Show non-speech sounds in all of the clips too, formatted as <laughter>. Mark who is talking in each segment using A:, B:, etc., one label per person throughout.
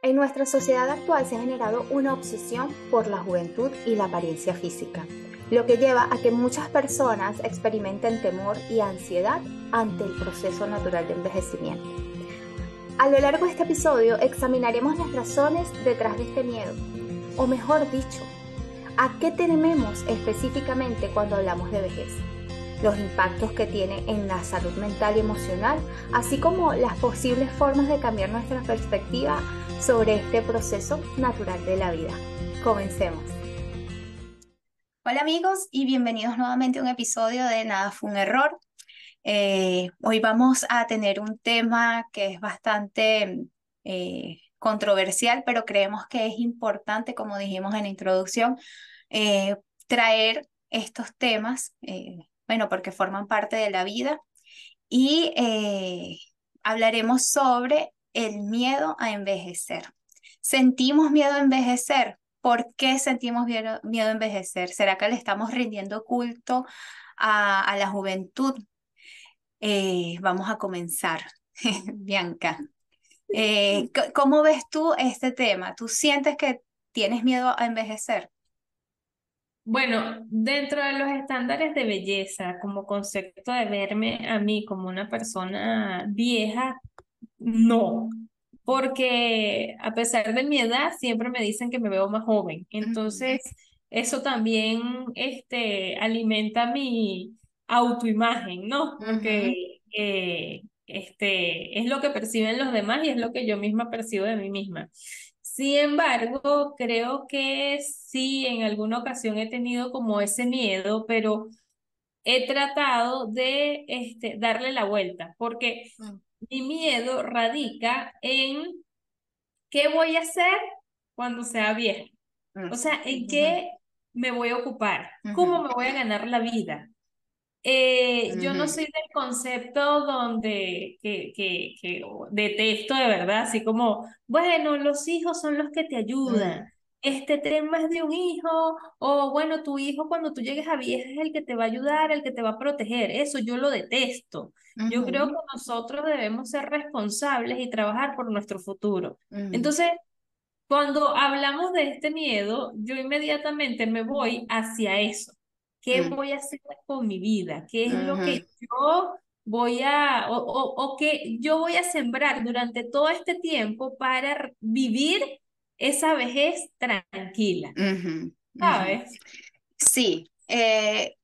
A: En nuestra sociedad actual se ha generado una obsesión por la juventud y la apariencia física, lo que lleva a que muchas personas experimenten temor y ansiedad ante el proceso natural de envejecimiento. A lo largo de este episodio examinaremos las razones detrás de este miedo, o mejor dicho, a qué tememos específicamente cuando hablamos de vejez los impactos que tiene en la salud mental y emocional, así como las posibles formas de cambiar nuestra perspectiva sobre este proceso natural de la vida. Comencemos. Hola amigos y bienvenidos nuevamente a un episodio de Nada fue un error. Eh, hoy vamos a tener un tema que es bastante eh, controversial, pero creemos que es importante, como dijimos en la introducción, eh, traer estos temas bueno, porque forman parte de la vida. Y eh, hablaremos sobre el miedo a envejecer. ¿Sentimos miedo a envejecer? ¿Por qué sentimos miedo, a envejecer? ¿Será que le estamos rindiendo culto a, la juventud? Eh, vamos a comenzar. <laughs> Bianca, eh, ¿cómo ves tú este tema? ¿Tú sientes que tienes miedo a envejecer?
B: Bueno, dentro de los estándares de belleza, como concepto de verme a mí como una persona vieja, no, porque a pesar de mi edad, siempre me dicen que me veo más joven. Entonces, eso también este, alimenta mi autoimagen, ¿no? Porque eh, este, es lo que perciben los demás y es lo que yo misma percibo de mí misma. Sin embargo, creo que sí, en alguna ocasión he tenido como ese miedo, pero he tratado de este, darle la vuelta, porque mm. mi miedo radica en qué voy a hacer cuando sea vieja. O sea, en qué me voy a ocupar, cómo me voy a ganar la vida. Eh, yo no soy del concepto donde que, que, que, detesto de verdad, así como, bueno, los hijos son los que te ayudan. Este tema es de un hijo, o bueno, tu hijo cuando tú llegues a vieja es el que te va a ayudar, el que te va a proteger. Eso yo lo detesto. Yo creo que nosotros debemos ser responsables y trabajar por nuestro futuro. Entonces, cuando hablamos de este miedo, yo inmediatamente me voy hacia eso. ¿Qué mm. voy a hacer con mi vida? ¿Qué es lo que yo voy a, o, o, que yo voy a sembrar durante todo este tiempo para vivir esa vejez tranquila? ¿Sabes?
A: Sí. Eh,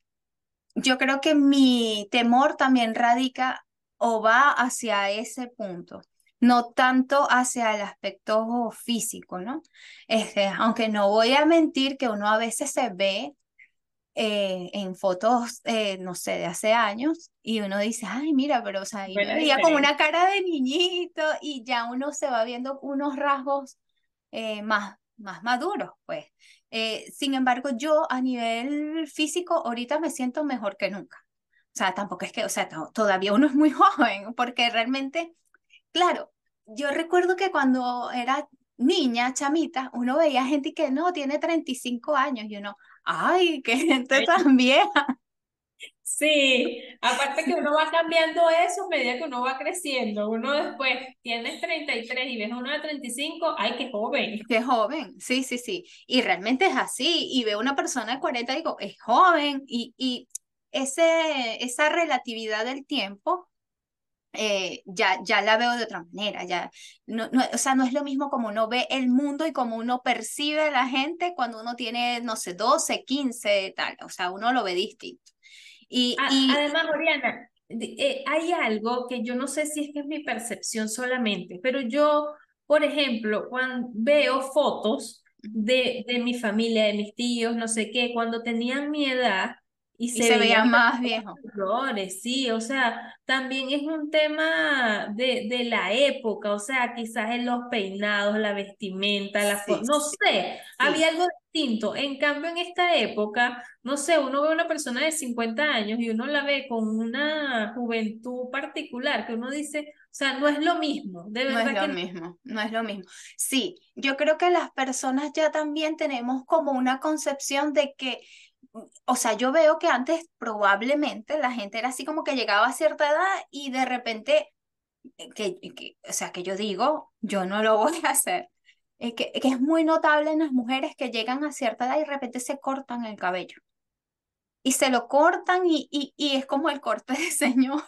A: yo creo que mi temor también radica o va hacia ese punto no tanto hacia el aspecto físico, ¿no? Este, aunque no voy a mentir que uno a veces se ve eh, en fotos, eh, no sé, de hace años, y uno dice, ay, mira, pero o sea, veía como una cara de niñito y ya uno se va viendo unos rasgos eh, más, más maduros, pues. sin embargo, yo a nivel físico ahorita me siento mejor que nunca. O sea, tampoco es que, o sea, todavía uno es muy <laughs> joven, porque realmente, claro, yo recuerdo que cuando era niña, chamita, uno veía gente que no, tiene 35 años y uno, ay, qué gente tan vieja.
B: Sí, aparte que uno va cambiando eso a medida que uno va creciendo. Uno después tienes 33 y ves uno de 35, ay, qué joven.
A: Qué joven, sí, sí, sí. Y realmente es así. Y veo una persona de 40 y digo, es joven. Y, y ese, esa relatividad del tiempo eh, ya, ya la veo de otra manera, ya, no, no, o sea, no es lo mismo como uno ve el mundo y como uno percibe a la gente cuando uno tiene, no sé, 12, 15, tal, o sea, uno lo ve distinto.
B: Y, y... Además, Oriana, eh, hay algo que yo no sé si es que es mi percepción solamente, pero yo, por ejemplo, cuando veo fotos de, de mi familia, de mis tíos, no sé qué, cuando tenían mi edad,
A: y se, veía más viejo.
B: sí, o sea, también es un tema de, de la época, o sea, quizás en los peinados, la vestimenta, la no sé, había algo distinto. En cambio, en esta época, no sé, uno ve a una persona de 50 años y uno la ve con una juventud particular que uno dice, o sea, no es lo mismo, de verdad.
A: No es lo mismo, no es lo mismo. Sí, yo creo que las personas ya también tenemos como una concepción de que o sea, yo veo que antes probablemente la gente era así como que llegaba a cierta edad y de repente, eh, que, o sea, que yo digo, yo no lo <laughs> voy a hacer. que, que es muy notable en las mujeres que llegan a cierta edad y de repente se cortan el cabello. Y se lo cortan y, y, y es como el corte de <laughs> señora,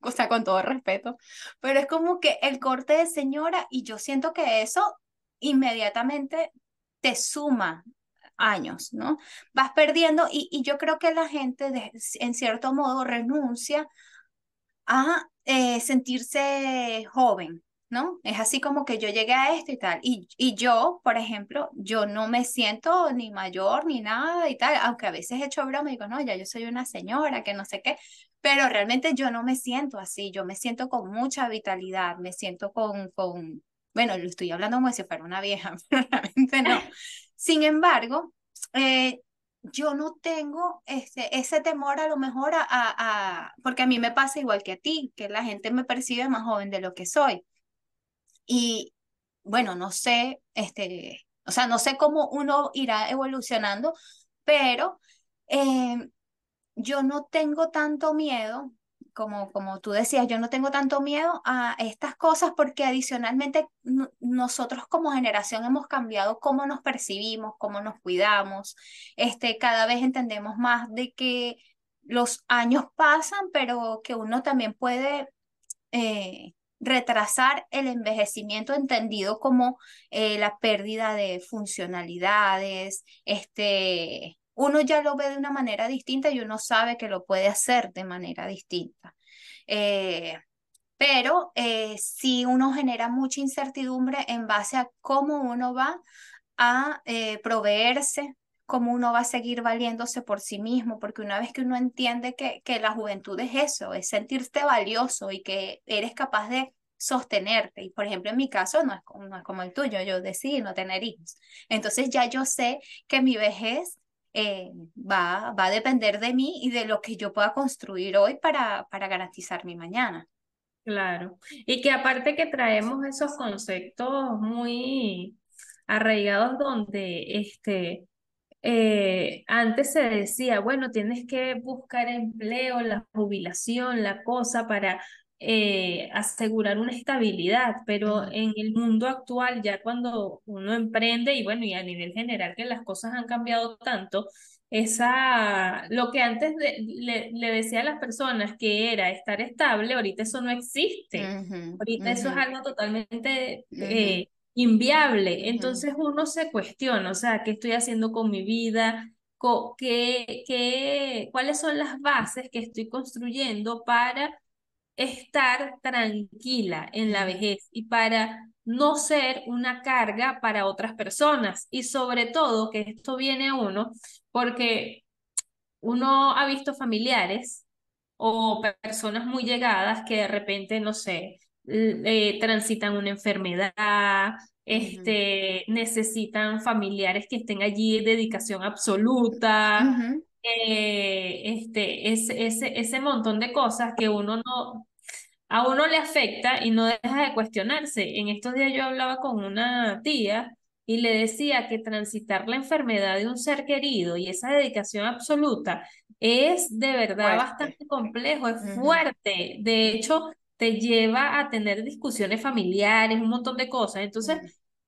A: o sea, con todo respeto, pero es como que el corte de señora y yo siento que eso inmediatamente te suma años, ¿no? Vas perdiendo y, y yo creo que la gente de, en cierto modo renuncia a eh, sentirse joven, ¿no? Es así como que yo llegué a esto y tal. Y, y yo, por ejemplo, yo no me siento ni mayor ni nada y tal, aunque a veces he hecho broma y digo, no, ya yo soy una señora, que no sé qué, pero realmente yo no me siento así, yo me siento con mucha vitalidad, me siento con, con bueno, lo estoy hablando como si fuera una vieja, <laughs> pero realmente no. Sin embargo, eh, yo no tengo ese, temor a lo mejor a, a, porque a mí me pasa igual que a ti, que la gente me percibe más joven de lo que soy. Y bueno, no sé, este, o sea, no sé cómo uno irá evolucionando, pero eh, yo no tengo tanto miedo como, como tú decías, yo no tengo tanto miedo a estas cosas porque adicionalmente nosotros como generación hemos cambiado cómo nos percibimos, cómo nos cuidamos, este, cada vez entendemos más de que los años pasan, pero que uno también puede eh, retrasar el envejecimiento entendido como eh, la pérdida de funcionalidades, este, uno ya lo ve de una manera distinta y uno sabe que lo puede hacer de manera distinta. Eh, pero eh, si uno genera mucha incertidumbre en base a cómo uno va a eh, proveerse, cómo uno va a seguir valiéndose por sí mismo, porque una vez que uno entiende que, que la juventud es eso, es sentirte valioso y que eres capaz de sostenerte. Y por ejemplo, en mi caso no es, no es como el tuyo, yo decidí no tener hijos. Entonces ya yo sé que mi vejez eh, va, va a depender de mí y de lo que yo pueda construir hoy para, para garantizar mi mañana.
B: Claro, y que aparte que traemos esos conceptos muy arraigados donde este, eh, antes se decía, bueno, tienes que buscar empleo, la jubilación, la cosa para eh, asegurar una estabilidad, pero en el mundo actual, ya cuando uno emprende y bueno, y a nivel general que las cosas han cambiado tanto, esa, lo que antes le, le, decía a las personas que era estar estable, ahorita eso no existe, ahorita eso es algo totalmente eh, inviable, entonces uno se cuestiona, o sea, ¿qué estoy haciendo con mi vida? ¿Qué, qué, ¿Cuáles son las bases que estoy construyendo para estar tranquila en la vejez y para no ser una carga para otras personas. Y sobre todo que esto viene a uno porque uno ha visto familiares o personas muy llegadas que de repente, no sé, eh, transitan una enfermedad, este, necesitan familiares que estén allí de dedicación absoluta, eh, este, ese, ese, ese montón de cosas que uno no, a uno le afecta y no deja de cuestionarse. En estos días yo hablaba con una tía y le decía que transitar la enfermedad de un ser querido y esa dedicación absoluta es de verdad bastante complejo, es fuerte. De hecho, te lleva a tener discusiones familiares, un montón de cosas. Entonces,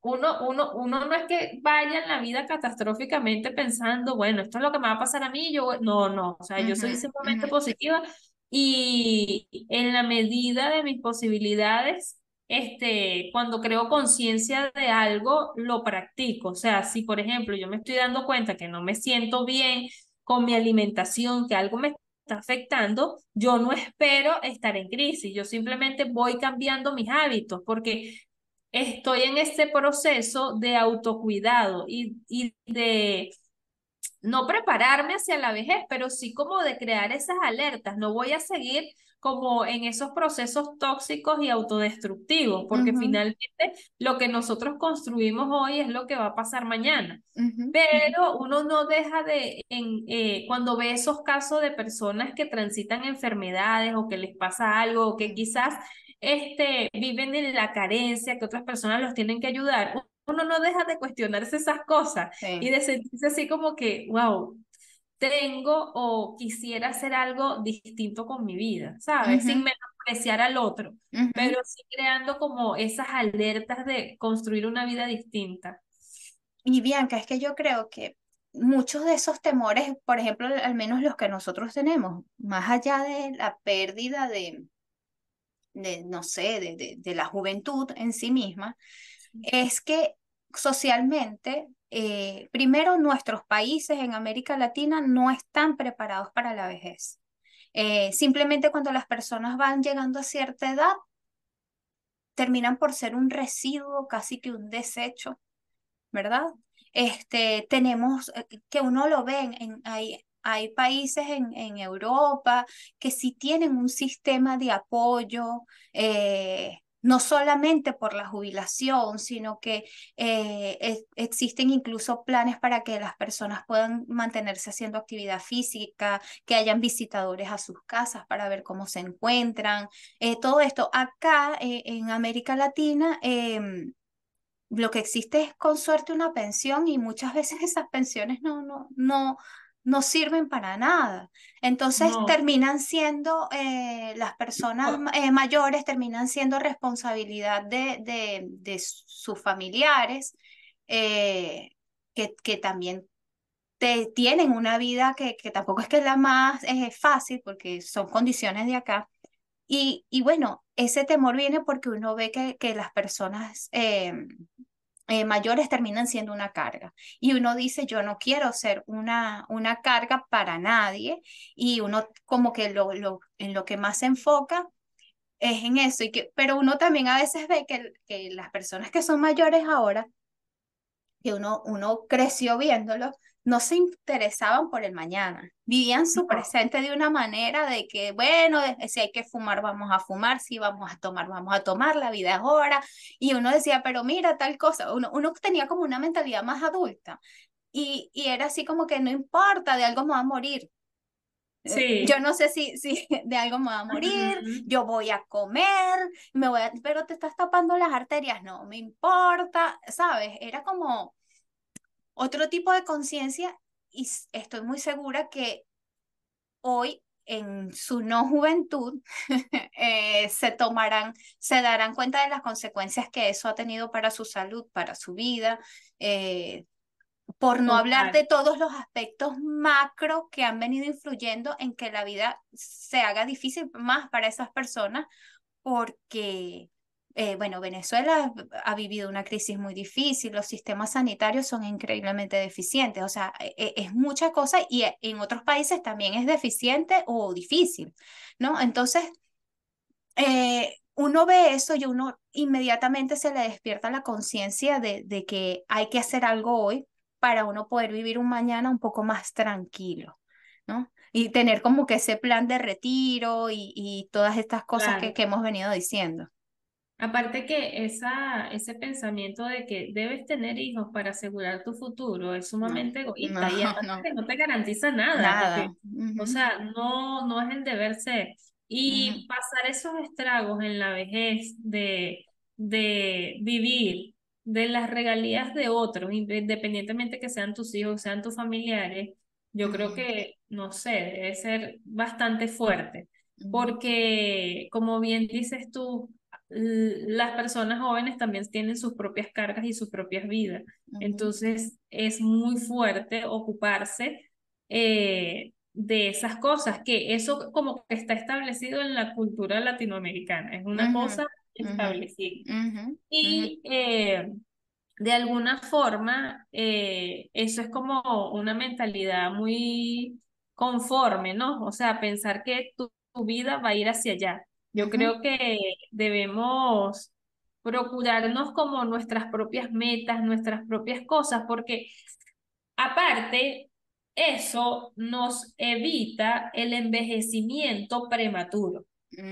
B: uno, uno, uno no es que vaya en la vida catastróficamente pensando, bueno, esto es lo que me va a pasar a mí, yo, no, no, o sea, yo soy simplemente positiva y en la medida de mis posibilidades, este, cuando creo conciencia de algo, lo practico. O sea, si por ejemplo yo me estoy dando cuenta que no me siento bien con mi alimentación, que algo me está afectando, yo no espero estar en crisis, yo simplemente voy cambiando mis hábitos porque estoy en este proceso de autocuidado y, y de no prepararme hacia la vejez, pero sí como de crear esas alertas. No voy a seguir como en esos procesos tóxicos y autodestructivos, porque finalmente lo que nosotros construimos hoy es lo que va a pasar mañana. Pero uno no deja de, en, eh, cuando ve esos casos de personas que transitan enfermedades o que les pasa algo, o que quizás este, viven en la carencia, que otras personas los tienen que ayudar, uno no deja de cuestionarse esas cosas y de sentirse así como que, wow, tengo o quisiera hacer algo distinto con mi vida, ¿sabes? Sin menospreciar al otro, pero sí creando como esas alertas de construir una vida distinta.
A: Y Bianca, es que yo creo que muchos de esos temores, por ejemplo, al menos los que nosotros tenemos, más allá de la pérdida de, de no sé, de, de, la juventud en sí misma, es que socialmente, eh, primero, nuestros países en América Latina no están preparados para la vejez. Eh, simplemente cuando las personas van llegando a cierta edad, terminan por ser un residuo, casi que un desecho, ¿verdad? Este, tenemos eh, que uno lo ve en, hay, hay países en, en, Europa que sí tienen un sistema de apoyo, eh, no solamente por la jubilación, sino que eh, existen incluso planes para que las personas puedan mantenerse haciendo actividad física, que hayan visitadores a sus casas para ver cómo se encuentran. todo esto acá en América Latina em, lo que existe es con suerte una pensión y muchas <laughs> veces esas pensiones no, no, no, no sirven para nada. Entonces terminan siendo, eh, las personas eh, mayores terminan siendo responsabilidad de, de, de sus familiares, eh, que, que también te, tienen una vida que, que tampoco es que es la más fácil, porque son condiciones de acá. Y, y bueno, ese temor viene porque uno ve que, que las personas eh, mayores terminan siendo una carga. Y uno dice, yo no quiero ser una, una carga para nadie. Y uno como que lo, lo, en lo que más se enfoca es en eso. Y que, pero uno también a veces ve que, que las personas que son mayores ahora, que uno, uno creció viéndolos, no se interesaban por el mañana, vivían su presente de una manera de que, bueno, si hay que fumar, vamos a fumar, si vamos a tomar, vamos a tomar, la vida es hora, y uno decía, pero mira tal cosa, uno, uno tenía como una mentalidad más adulta, y, y era así como que no importa, de algo me va a morir, eh, Sí. Yo no sé si, si <laughs> de algo me va a morir, yo voy a comer, me voy a, pero te estás tapando las arterias, no me importa, ¿sabes? Era como, otro tipo de conciencia y estoy muy segura que hoy en su no juventud <laughs> eh, se tomarán, se darán cuenta de las consecuencias que eso ha tenido para su salud, para su vida, eh, por no hablar de todos los aspectos macro que han venido influyendo en que la vida se haga difícil más para esas personas, porque eh, bueno, Venezuela ha vivido una crisis muy difícil, los sistemas sanitarios son increíblemente deficientes, o sea, e, e, es mucha cosa y e, en otros países también es deficiente o difícil, ¿no? Entonces, eh, uno ve eso y uno inmediatamente se le despierta la conciencia de, de que hay que hacer algo hoy para uno poder vivir un mañana un poco más tranquilo, ¿no? Y tener como que ese plan de retiro y, y todas estas cosas que, que hemos venido diciendo.
B: Aparte que esa, ese pensamiento de que debes tener hijos para asegurar tu futuro es sumamente egoísta y <laughs> no, no te garantiza nada.
A: Nada.
B: O sea, no, no es el deber ser. Y pasar esos estragos en la vejez de, de vivir de las regalías de otros, independientemente que sean tus hijos, sean tus familiares, yo creo que, no sé, debe ser bastante fuerte. Porque, como bien dices tú, las personas jóvenes también tienen sus propias cargas y sus propias vidas. Entonces es muy fuerte ocuparse eh, de esas cosas, que eso como que está establecido en la cultura latinoamericana, es una cosa establecida. Y eh, de alguna forma, eh, eso es como una mentalidad muy conforme, ¿no? O sea, pensar que tu vida va a ir hacia allá. Yo creo que debemos procurarnos como nuestras propias metas, nuestras propias cosas, porque aparte, eso nos evita el envejecimiento prematuro.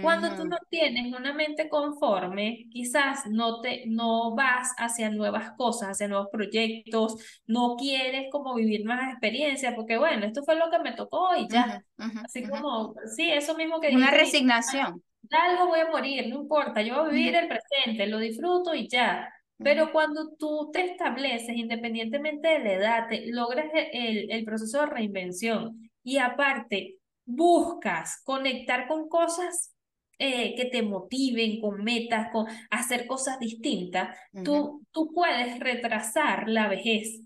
B: Cuando tú no tienes una mente conforme, quizás no te no vas hacia nuevas cosas, hacia nuevos proyectos, no quieres como vivir más experiencias, porque bueno, esto fue lo que me tocó y ya. Así como, sí, eso mismo que
A: Una resignación
B: algo voy a morir, no importa, yo voy a vivir el presente, lo disfruto y ya. Pero cuando tú te estableces, independientemente de la edad, logras el, el proceso de reinvención y aparte buscas conectar con cosas eh, que te motiven con metas, con hacer cosas distintas, tú, tú puedes retrasar la vejez.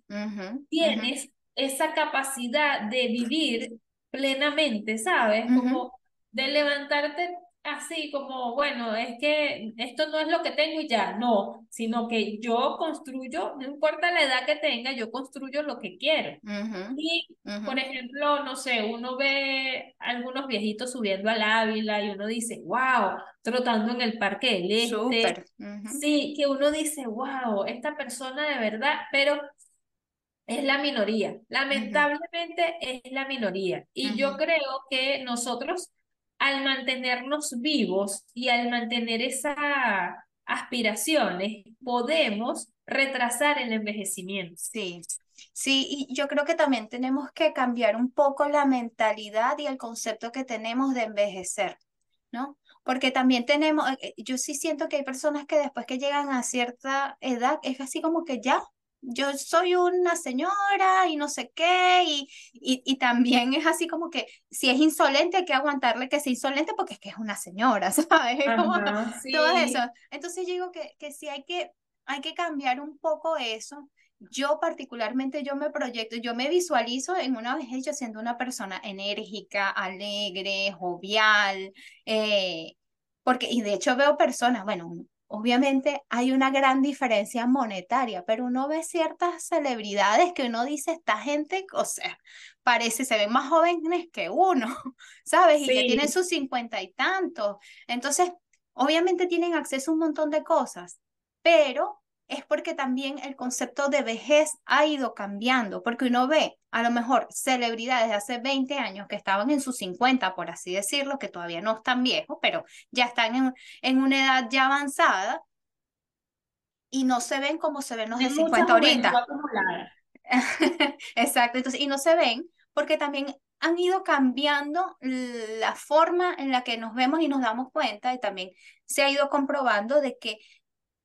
B: Tienes esa capacidad de vivir plenamente, ¿sabes? Como de levantarte así como, bueno, es que esto no es lo que tengo y ya, no, sino que yo construyo, no importa la edad que tenga, yo construyo lo que quiero. y, por ejemplo, no sé, uno ve algunos viejitos subiendo al Ávila y uno dice, wow, trotando en el Parque del Este. Sí, que uno dice, wow, esta persona de verdad, pero es la minoría. Lamentablemente es la minoría. Y yo creo que nosotros al mantenernos vivos y al mantener esas aspiraciones, podemos retrasar el envejecimiento.
A: Sí, sí, y yo creo que también tenemos que cambiar un poco la mentalidad y el concepto que tenemos de envejecer, ¿no? Porque también tenemos, eh, yo sí siento que hay personas que después que llegan a cierta edad, es así como que ya, yo soy una señora y no sé qué, y, y, también es así como que si es insolente hay que aguantarle que sea insolente porque es que es una señora, <laughs> ¿sabes? como todo eso. Entonces yo digo que, que sí hay que, hay que cambiar un poco eso. Yo particularmente, yo me proyecto, yo me visualizo en una vejez yo siendo una persona enérgica, alegre, jovial, eh, porque, y de hecho veo personas, bueno, Obviamente hay una gran diferencia monetaria, pero uno ve ciertas celebridades que uno dice, esta gente, o sea, parece, se ven más jóvenes que uno, <laughs> ¿sabes? Y que tienen sus cincuenta y tantos. Entonces, obviamente tienen acceso a un montón de cosas, pero es porque también el concepto de vejez ha ido cambiando, porque uno ve a lo mejor celebridades de hace 20 años que estaban en sus 50, por así decirlo, que todavía no están viejos, pero ya están en, en una edad ya avanzada y no se ven como se ven los de 50 ahorita. <laughs> Exacto, entonces, y no se ven porque también han ido cambiando la forma en la que nos vemos y nos damos cuenta y también se ha ido comprobando de que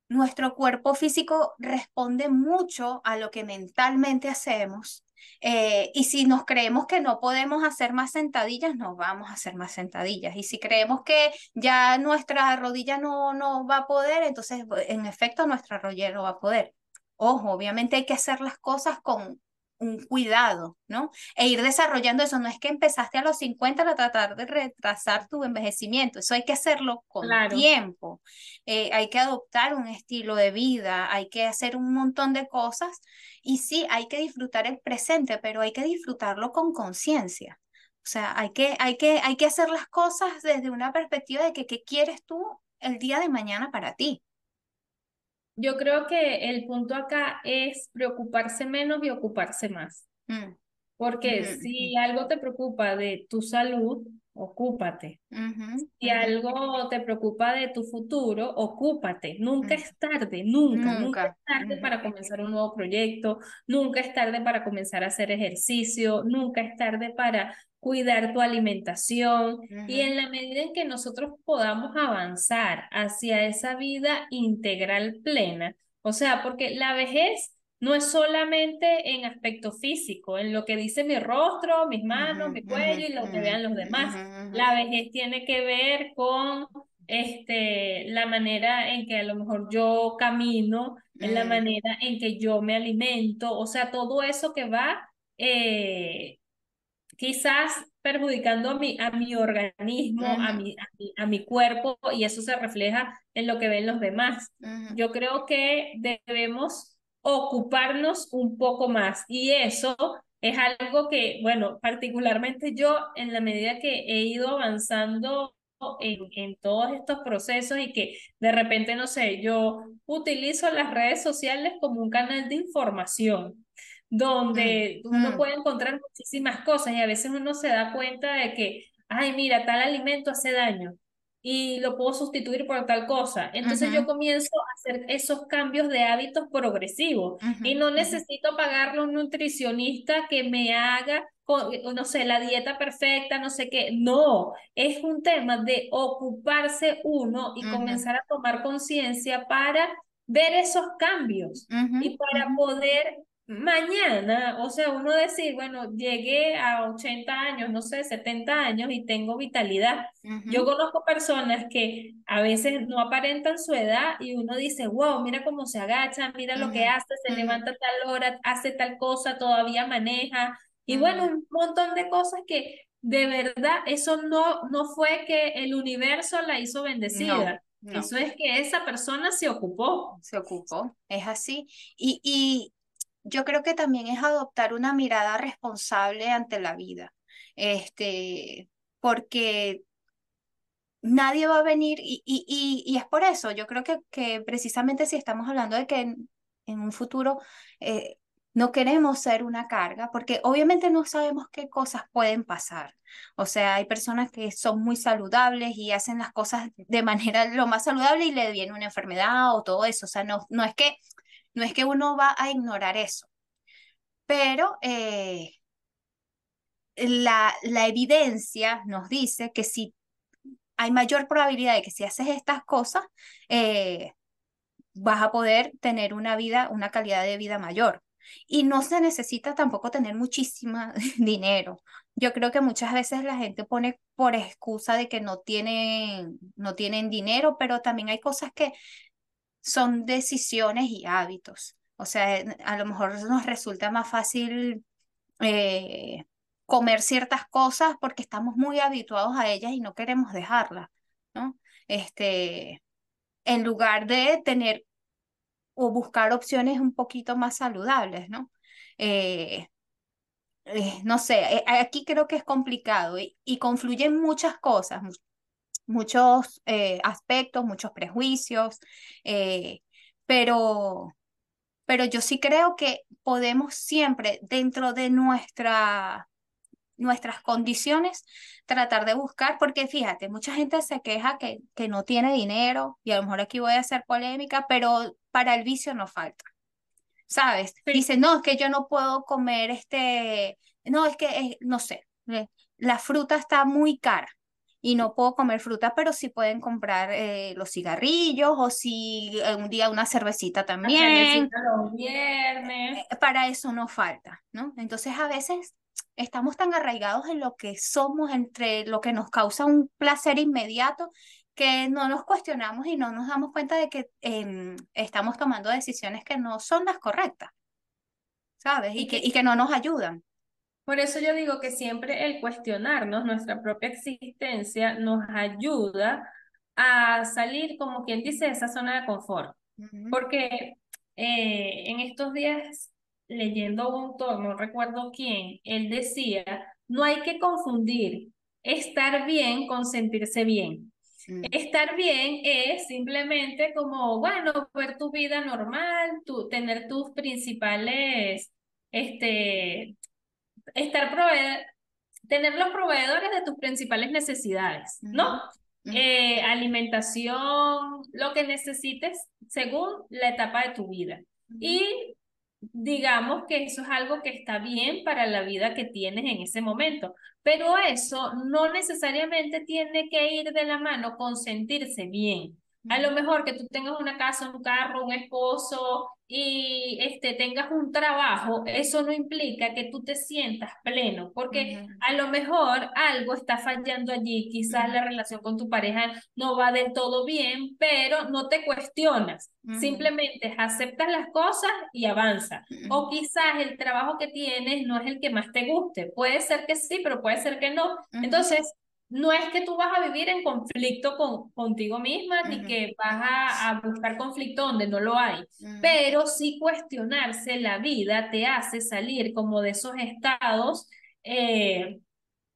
A: nuestro cuerpo físico responde mucho a lo que mentalmente hacemos. Eh, y si nos creemos que no podemos hacer más sentadillas, no vamos a hacer más sentadillas. Y si creemos que ya nuestra rodilla no, no va a poder, entonces en efecto nuestra rodilla no va a poder. Ojo, obviamente hay que hacer las cosas con un cuidado, ¿no? E ir desarrollando eso. No es que empezaste a los 50 a tratar de retrasar tu envejecimiento. Eso hay que hacerlo con tiempo. Eh, hay que adoptar un estilo de vida, hay que hacer un montón de cosas. Y sí, hay que disfrutar el presente, pero hay que disfrutarlo con conciencia. O sea, hay que, hay, que, hay que hacer las cosas desde una perspectiva de que qué quieres tú el día de mañana para ti.
B: Yo creo que el punto acá es preocuparse menos y ocuparse más. Mm. Porque si algo te preocupa de tu salud, ocúpate. si algo te preocupa de tu futuro, ocúpate. Nunca mm. es tarde, nunca, nunca, es tarde para comenzar un nuevo proyecto, nunca es tarde para comenzar a hacer ejercicio, nunca es tarde para cuidar tu alimentación y en la medida en que nosotros podamos avanzar hacia esa vida integral plena, o sea, porque la vejez no es solamente en aspecto físico, en lo que dice mi rostro, mis manos, mi cuello y lo que vean los demás. La vejez tiene que ver con este, la manera en que a lo mejor yo camino, en la mm. manera en que yo me alimento, o sea, todo eso que va eh, quizás perjudicando a mi, a mi organismo, a, mi, a, mi, cuerpo, y eso se refleja en lo que ven los demás. Yo creo que debemos ocuparnos un poco más y eso es algo que, bueno, particularmente yo en la medida que he ido avanzando en, en, todos estos procesos y que de repente, no sé, yo utilizo las redes sociales como un canal de información donde mm, uno mm. puede encontrar muchísimas cosas y a veces uno se da cuenta de que, ay, mira, tal alimento hace daño y lo puedo sustituir por tal cosa. Entonces yo comienzo a hacer esos cambios de hábitos progresivos y no necesito pagarle a un nutricionista que me haga, no sé, la dieta perfecta, no sé qué. No, es un tema de ocuparse uno y comenzar a tomar conciencia para ver esos cambios y para poder mañana, o sea, uno decir, bueno, llegué a 80 años, no sé, 70 años y tengo vitalidad. Yo conozco personas que a veces no aparentan su edad y uno dice, wow, mira cómo se agacha, mira lo que hace, se levanta a tal hora, hace tal cosa, todavía maneja. Y bueno, un montón de cosas que de verdad eso no, no fue que el universo la hizo bendecida. Eso es que esa persona se ocupó.
A: Se ocupó, es así. Y, y yo creo que también es adoptar una mirada responsable ante la vida. Este, porque nadie va a venir y, y, y, es por eso, yo creo que, que precisamente si estamos hablando de que en, un futuro eh, no queremos ser una carga, porque obviamente no sabemos qué cosas pueden pasar. O sea, hay personas que son muy saludables y hacen las cosas de manera lo más saludable y le viene una enfermedad o todo eso. O sea, no, no es que no es que uno va a ignorar eso, pero eh, la, la evidencia nos dice que si hay mayor probabilidad de que si haces estas cosas, eh, vas a poder tener una vida, una calidad de vida mayor. Y no se necesita tampoco tener muchísimo <laughs> dinero. Yo creo que muchas veces la gente pone por excusa de que no tienen, no tienen dinero, pero también hay cosas que son decisiones y hábitos. O sea, a lo mejor nos resulta más fácil eh, comer ciertas cosas porque estamos muy habituados a ellas y no queremos dejarlas, ¿no? Este, en lugar de tener o buscar opciones un poquito más saludables, ¿no? Eh, eh, no sé, aquí creo que es complicado y, y confluyen muchas cosas, muchos eh, aspectos, muchos prejuicios, eh, pero, pero yo sí creo que podemos siempre, dentro de nuestra, nuestras condiciones, tratar de buscar, porque fíjate, mucha gente se queja que, que no tiene dinero, y a lo mejor aquí voy a hacer polémica, pero para el vicio no falta. ¿Sabes? Dice, no, es que yo no puedo comer este, no, es que, no sé, la fruta está muy cara y no puedo comer fruta, pero sí pueden comprar eh, los cigarrillos o si eh, un día una cervecita también.
B: Los viernes.
A: Eh, para eso no falta, ¿no? Entonces a veces estamos tan arraigados en lo que somos, entre lo que nos causa un placer inmediato, que no nos cuestionamos y no nos damos cuenta de que em, estamos tomando decisiones que no son las correctas, ¿sabes? Y, que, y que no nos ayudan.
B: Por eso yo digo que siempre el cuestionarnos nuestra propia existencia nos ayuda a salir, como quien dice, de esa zona de confort. Porque eh, en estos días, leyendo un autor, no recuerdo quién, él decía, no hay que confundir estar bien con sentirse bien. Mm. Estar bien es simplemente como, bueno, ver tu vida normal, tu, tener tus principales este, estar tener los proveedores de tus principales necesidades, ¿no? Eh, alimentación, lo que necesites según la etapa de tu vida. Y digamos que eso es algo que está bien para la vida que tienes en ese momento, pero eso no necesariamente tiene que ir de la mano con sentirse bien. A lo mejor que tú tengas una casa, un carro, un esposo y este, tengas un trabajo, eso no implica que tú te sientas pleno, porque a lo mejor algo está fallando allí, quizás la relación con tu pareja no va del todo bien, pero no te cuestionas, simplemente aceptas las cosas y avanzas. O quizás el trabajo que tienes no es el que más te guste, puede ser que sí, pero puede ser que no. Entonces, no es que tú vas a vivir en conflicto con, contigo misma, ni que vas a, buscar conflicto donde no lo hay, pero sí cuestionarse la vida te hace salir como de esos estados, eh,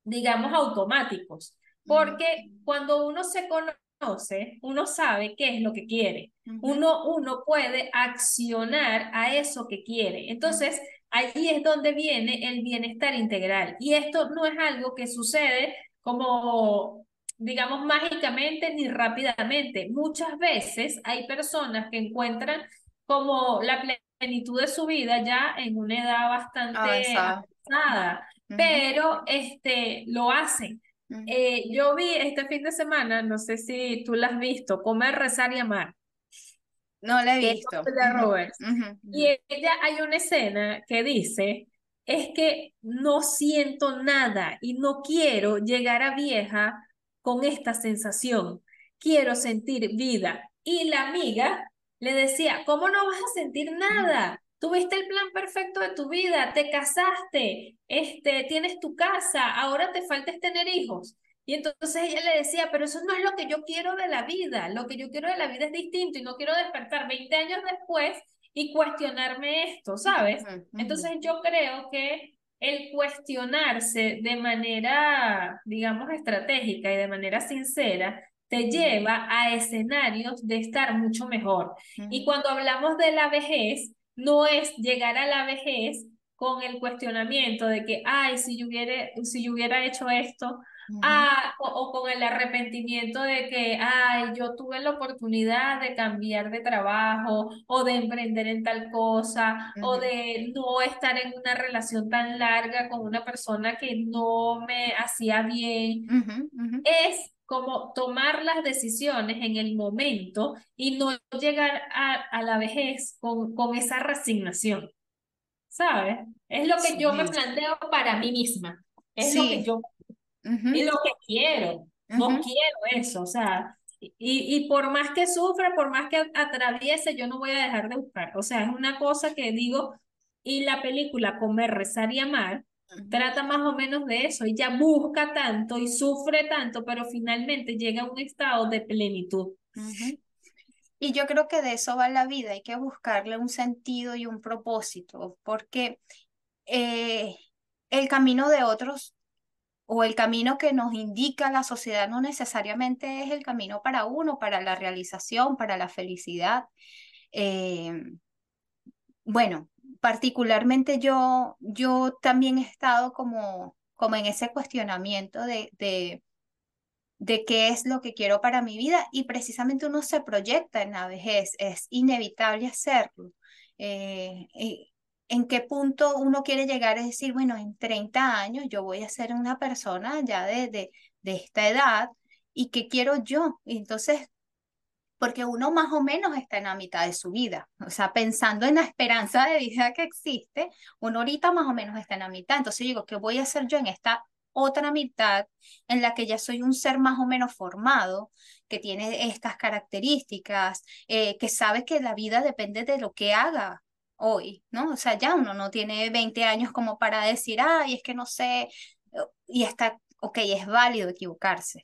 B: digamos, automáticos, porque cuando uno se conoce, uno sabe qué es lo que quiere, uno, uno puede accionar a eso que quiere. Entonces, allí es donde viene el bienestar integral. Y esto no es algo que sucede como, digamos, mágicamente ni rápidamente. Muchas veces hay personas que encuentran como la plenitud de su vida ya en una edad bastante avanzada, pero este, lo hacen. Eh, yo vi este fin de semana, no sé si tú la has visto, Comer, Rezar y Amar.
A: No la he visto.
B: Roberts. Y ella hay una escena que dice, es que no siento nada y no quiero llegar a vieja con esta sensación. Quiero sentir vida. Y la amiga le decía, ¿cómo no vas a sentir nada? Tuviste el plan perfecto de tu vida, te casaste, este, tienes tu casa, ahora te falta tener hijos. Y entonces ella le decía, pero eso no es lo que yo quiero de la vida, lo que yo quiero de la vida es distinto y no quiero despertar 20 años después y cuestionarme esto, ¿sabes? Entonces yo creo que el cuestionarse de manera, digamos, estratégica y de manera sincera, te lleva a escenarios de estar mucho mejor. Y cuando hablamos de la vejez, no es llegar a la vejez con el cuestionamiento de que, ay, si yo hubiera, si yo hubiera hecho esto, ah, o, con el arrepentimiento de que, ay, yo tuve la oportunidad de cambiar de trabajo o de emprender en tal cosa o de no estar en una relación tan larga con una persona que no me hacía bien. Es como tomar las decisiones en el momento y no llegar a, la vejez con, con, esa resignación. ¿Sabes? Es lo que yo me planteo para mí misma. Es lo que yo y lo que quiero. No quiero eso. O sea, y, y por más que sufra, por más que atraviese, yo no voy a dejar de buscar. O sea, es una cosa que digo, y la película Comer, Rezar y Amar Trata más o menos de eso. Ella busca tanto y sufre tanto, pero finalmente llega a un estado de plenitud.
A: Y yo creo que de eso va la vida. Hay que buscarle un sentido y un propósito, porque eh, el camino de otros o el camino que nos indica la sociedad no necesariamente es el camino para uno, para la realización, para la felicidad. Eh, bueno, particularmente yo, yo también he estado como, como en ese cuestionamiento de, de, qué es lo que quiero para mi vida y precisamente uno se proyecta en la vejez, es inevitable hacerlo. Eh, en qué punto uno quiere llegar es decir, bueno, en 30 años yo voy a ser una persona ya de, de, esta edad y qué quiero yo. entonces, porque uno más o menos está en la mitad de su vida. O sea, pensando en la esperanza de vida que existe, uno ahorita más o menos está en la mitad. Entonces digo, ¿qué voy a hacer yo en esta otra mitad en la que ya soy un ser más o menos formado, que tiene estas características, eh, que sabe que la vida depende de lo que haga hoy, ¿no? O sea, ya uno no tiene 20 años como para decir, ay, es que no sé, y está, ok, es válido equivocarse,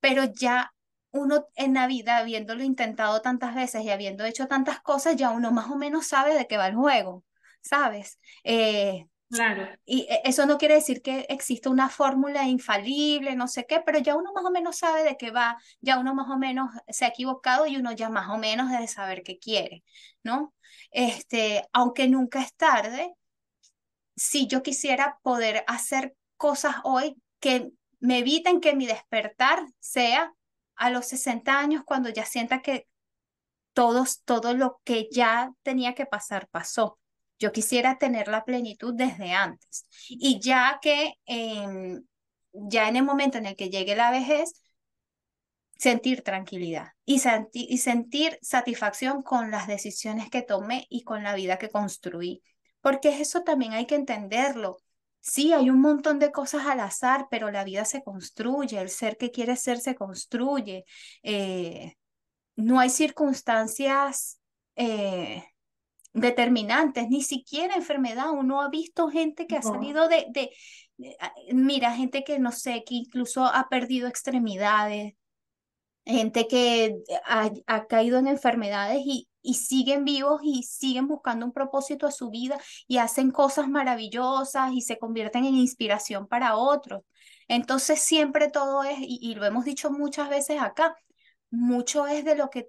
A: pero ya uno en la vida, habiéndolo intentado tantas veces y habiendo hecho tantas cosas, ya uno más o menos sabe de qué va el juego, ¿sabes?
B: Eh, claro.
A: Y e, eso no quiere decir que exista una fórmula infalible, no sé qué, pero ya uno más o menos sabe de qué va, ya uno más o menos se ha equivocado y uno ya más o menos debe saber qué quiere, ¿no? Este, aunque nunca es tarde, si yo quisiera poder hacer cosas hoy que me eviten que mi despertar sea a los 60 años cuando ya sienta que todos, todo lo que ya tenía que pasar pasó. Yo quisiera tener la plenitud desde antes. Y ya que ya en el momento en el que llegue la vejez, sentir tranquilidad y, y sentir satisfacción con las decisiones que tomé y con la vida que construí. Porque eso también hay que entenderlo. Sí, hay un montón de cosas al azar, pero la vida se construye, el ser que quiere ser se construye. Eh, no hay circunstancias eh, determinantes, ni siquiera enfermedad. Uno ha visto gente que ha salido de, de, ah, mira, gente que no sé, que incluso ha perdido extremidades, gente que ha, ha caído en enfermedades y, y siguen vivos y siguen buscando un propósito a su vida y hacen cosas maravillosas y se convierten en inspiración para otros. Entonces siempre todo es, y, lo hemos dicho muchas veces acá, mucho es de lo que,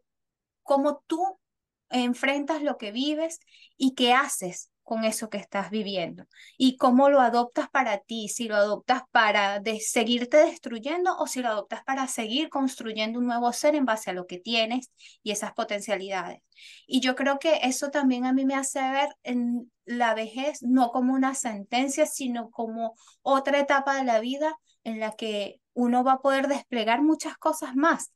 A: como tú enfrentas lo que vives y qué haces con eso que estás viviendo y cómo lo adoptas para ti, si lo adoptas para seguirte destruyendo o si lo adoptas para seguir construyendo un nuevo ser en base a lo que tienes y esas potencialidades. Y yo creo que eso también a mí me hace ver en la vejez no como una sentencia, sino como otra etapa de la vida en la que uno va a poder desplegar muchas cosas más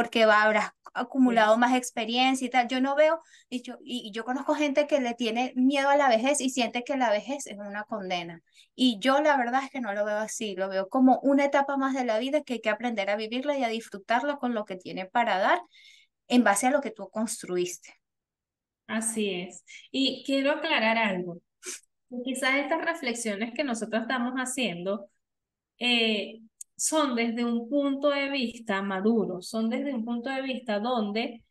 A: porque va, habrás acumulado más experiencia y tal. Yo no veo, y yo, y yo conozco gente que le tiene miedo a la vejez y siente que la vejez es una condena. Y yo la verdad es que no lo veo así, lo veo como una etapa más de la vida que hay que aprender a vivirla y a disfrutarla con lo que tiene para dar en base a lo que tú construiste.
B: Así es. Y quiero aclarar algo. Quizás estas reflexiones que nosotros estamos haciendo eh, son desde un punto de vista maduro, son desde un punto de vista donde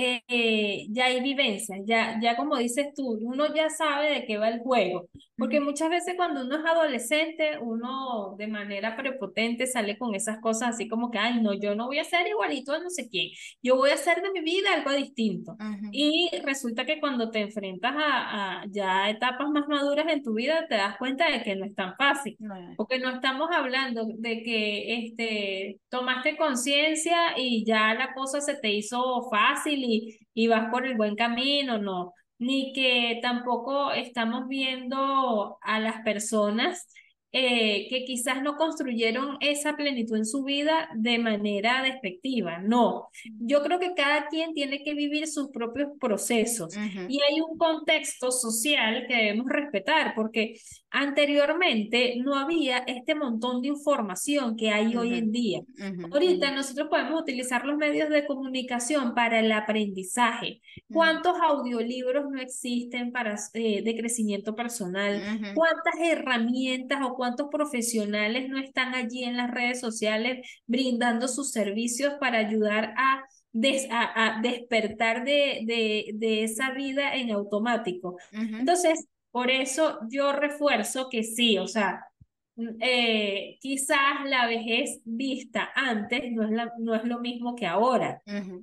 B: eh, ya hay vivencias, ya, ya como dices tú, uno ya sabe de qué va el juego, porque muchas veces cuando uno es adolescente, uno de manera prepotente sale con esas cosas así como que, ay, no, yo no voy a ser igualito a no sé quién, yo voy a hacer de mi vida algo distinto. Y resulta que cuando te enfrentas a, a, ya etapas más maduras en tu vida, te das cuenta de que no es tan fácil, porque no estamos hablando de que este, tomaste conciencia y ya la cosa se te hizo fácil y, vas por el buen camino, no. Ni que tampoco estamos viendo a las personas eh, que quizás no construyeron esa plenitud en su vida de manera despectiva. No, yo creo que cada quien tiene que vivir sus propios procesos y hay un contexto social que debemos respetar porque anteriormente no había este montón de información que hay hoy en día. Ahorita nosotros podemos utilizar los medios de comunicación para el aprendizaje. ¿Cuántos audiolibros no existen para, eh, de crecimiento personal? ¿Cuántas herramientas o cuántos profesionales no están allí en las redes sociales brindando sus servicios para ayudar a, a, despertar de, de, de, esa vida en automático. Entonces, por eso yo refuerzo que sí, o sea, eh, quizás la vejez vista antes no es, la, no es lo mismo que ahora.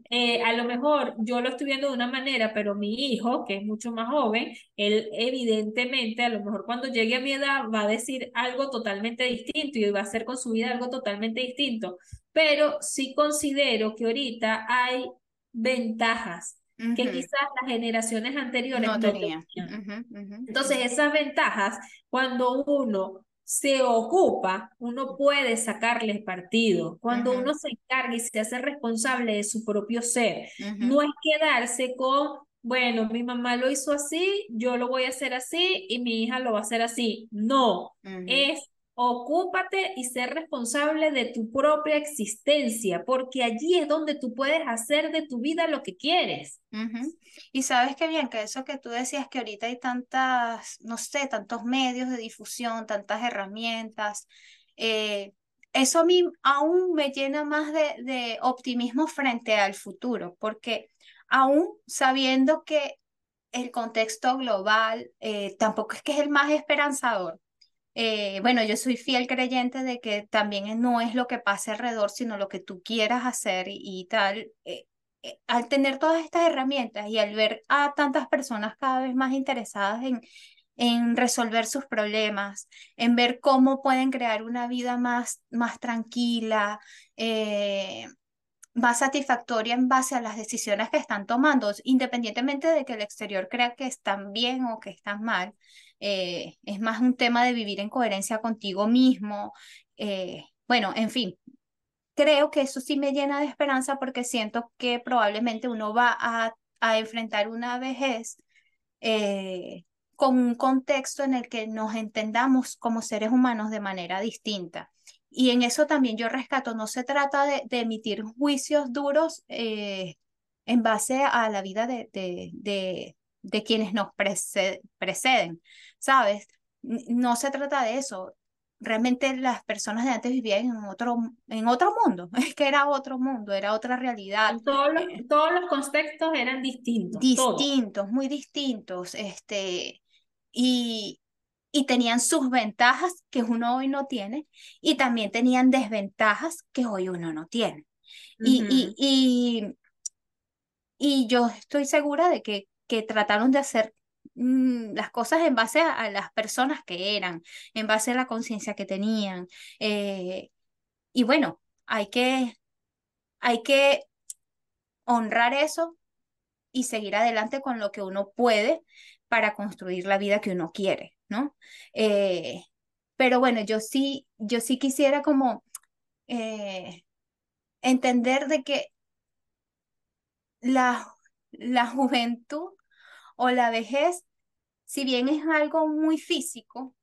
B: Eh, a lo mejor yo lo estoy viendo de una manera, pero mi hijo, que es mucho más joven, él evidentemente a lo mejor cuando llegue a mi edad va a decir algo totalmente distinto y va a hacer con su vida algo totalmente distinto. Pero sí considero que ahorita hay ventajas que quizás las generaciones anteriores no, tenían. Entonces, esas ventajas, cuando uno se ocupa, uno puede sacarle partido. Cuando uno se encarga y se hace responsable de su propio ser, no es quedarse con, bueno, mi mamá lo hizo así, yo lo voy a hacer así y mi hija lo va a hacer así. No, es Ocúpate y ser responsable de tu propia existencia, porque allí es donde tú puedes hacer de tu vida lo que quieres.
A: Y sabes qué bien, que eso que tú decías que ahorita hay tantas, no sé, tantos medios de difusión, tantas herramientas, eh, eso a mí aún me llena más de, de optimismo frente al futuro, porque aún sabiendo que el contexto global eh, tampoco es que es el más esperanzador, eh, bueno, yo soy fiel creyente de que también no es lo que pase alrededor, sino lo que tú quieras hacer y, tal. Eh, eh, al tener todas estas herramientas y al ver a tantas personas cada vez más interesadas en, en resolver sus problemas, en ver cómo pueden crear una vida más, más tranquila, más satisfactoria en base a las decisiones que están tomando, independientemente de que el exterior crea que están bien o que están mal. Eh, es más un tema de vivir en coherencia contigo mismo. Eh, bueno, en fin, creo que eso sí me llena de esperanza porque siento que probablemente uno va a, a enfrentar una vejez eh, con un contexto en el que nos entendamos como seres humanos de manera distinta. Y en eso también yo rescato, no se trata de, emitir juicios duros en base a la vida de, de, de quienes nos preceden, ¿sabes? No se trata de eso. Realmente las personas de antes vivían en otro, en otro mundo, <laughs> es que era otro mundo, era otra realidad.
B: Todos los, eh, todos los contextos eran distintos.
A: Distintos, muy distintos. Este, y, y tenían sus ventajas que uno hoy no tiene y también tenían desventajas que hoy uno no tiene. y, y, y, y, yo estoy segura de que que trataron de hacer mm, las cosas en base a, las personas que eran, en base a la conciencia que tenían. Eh, y bueno, hay que, hay que honrar eso y seguir adelante con lo que uno puede para construir la vida que uno quiere, ¿no? Eh, pero bueno, yo sí, yo sí quisiera como eh, entender de que la, la juventud o la vejez, si bien es algo muy físico,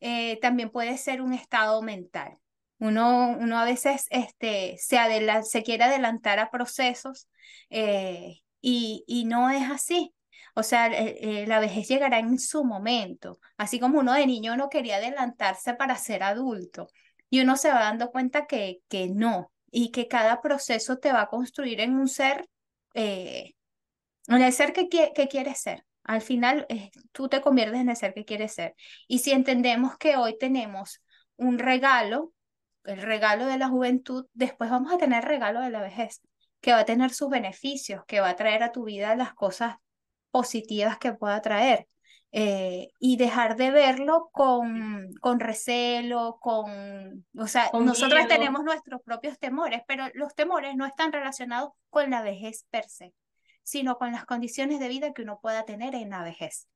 A: eh, también puede ser un estado mental. Uno, uno a veces este, se, se quiere adelantar a procesos eh, y, y no es así. O sea, eh, la vejez llegará en su momento, así como uno de niño no quería adelantarse para ser adulto y uno se va dando cuenta que, que no y que cada proceso te va a construir en un ser, en el ser que, que quieres ser. Al final, eh, tú te conviertes en el ser que quieres ser. Y si entendemos que hoy tenemos un regalo, el regalo de la juventud, después vamos a tener el regalo de la vejez, que va a tener sus beneficios, que va a traer a tu vida las cosas positivas que pueda traer. Eh, y dejar de verlo con, con recelo, con, o sea, nosotros tenemos nuestros propios temores, pero los temores no están relacionados con la vejez per se sino con las condiciones de vida que uno pueda tener en la vejez,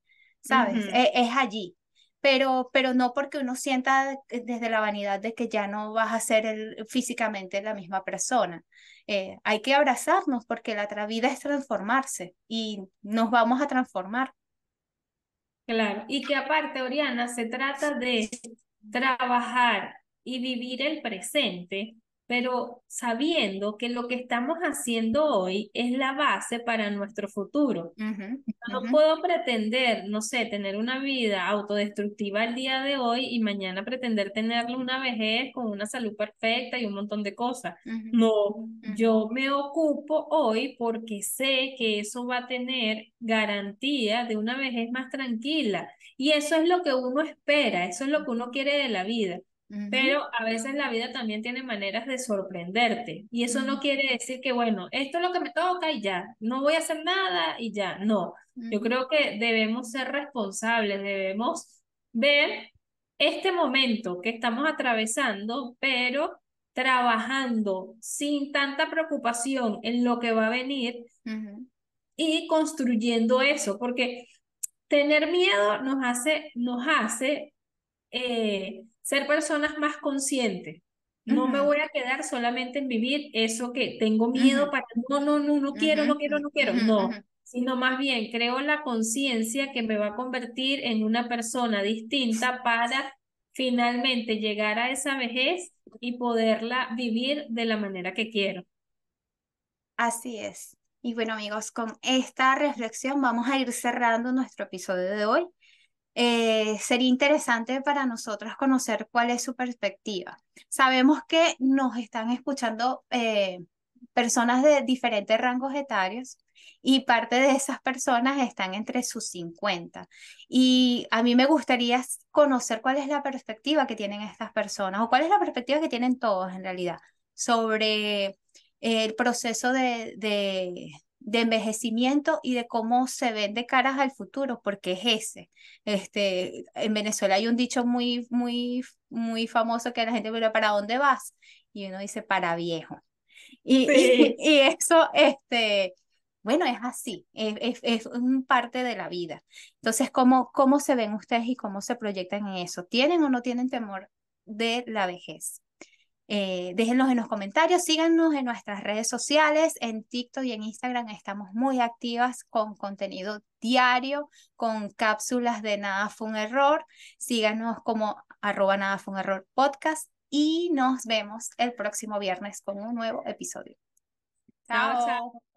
A: ¿sabes? E, es, allí, pero, pero no porque uno sienta desde la vanidad de que ya no vas a ser físicamente la misma persona. Eh, hay que abrazarnos porque la vida es transformarse y nos vamos a transformar.
B: Claro, y que aparte, Oriana, se trata de trabajar y vivir el presente pero sabiendo que lo que estamos haciendo hoy es la base para nuestro futuro. no puedo pretender, no sé, tener una vida autodestructiva el día de hoy y mañana pretender tenerlo una vejez con una salud perfecta y un montón de cosas. No, yo me ocupo hoy porque sé que eso va a tener garantía de una vejez más tranquila. Y eso es lo que uno espera, eso es lo que uno quiere de la vida. Pero a veces la vida también tiene maneras de sorprenderte y eso no quiere decir que, bueno, esto es lo que me toca y ya, no voy a hacer nada y ya, no. Yo creo que debemos ser responsables, debemos ver este momento que estamos atravesando, pero trabajando sin tanta preocupación en lo que va a venir y construyendo eso, porque tener miedo nos hace, nos hace eh, ser personas más conscientes. No me voy a quedar solamente en vivir eso que tengo miedo para, no, no, no, no quiero, no quiero, no quiero, no, sino más bien creo la conciencia que me va a convertir en una persona distinta para finalmente llegar a esa vejez y poderla vivir de la manera que quiero.
A: Así es. Y bueno amigos, con esta reflexión vamos a ir cerrando nuestro episodio de hoy. Eh, sería interesante para nosotros conocer cuál es su perspectiva. Sabemos que nos están escuchando eh, personas de diferentes rangos etarios y parte de esas personas están entre sus 50. Y a mí me gustaría conocer cuál es la perspectiva que tienen estas personas o cuál es la perspectiva que tienen todos en realidad sobre el proceso de, de envejecimiento y de cómo se ven de caras al futuro, porque es ese. Este, en Venezuela hay un dicho muy, muy, muy famoso que la gente dice, ¿para dónde vas? Y uno dice, para viejo. Y, <laughs> y, eso, este, bueno, es así, es, es, un parte de la vida. Entonces, ¿cómo, ¿cómo se ven ustedes y cómo se proyectan en eso? ¿Tienen o no tienen temor de la vejez? Eh, déjenlos en los comentarios, síganos en nuestras redes sociales, en TikTok y en Instagram estamos muy activas con contenido diario, con cápsulas de Nada fue un error. Síganos como arroba Nada fue un error podcast y nos vemos el próximo viernes con un nuevo episodio.
B: chao. chao.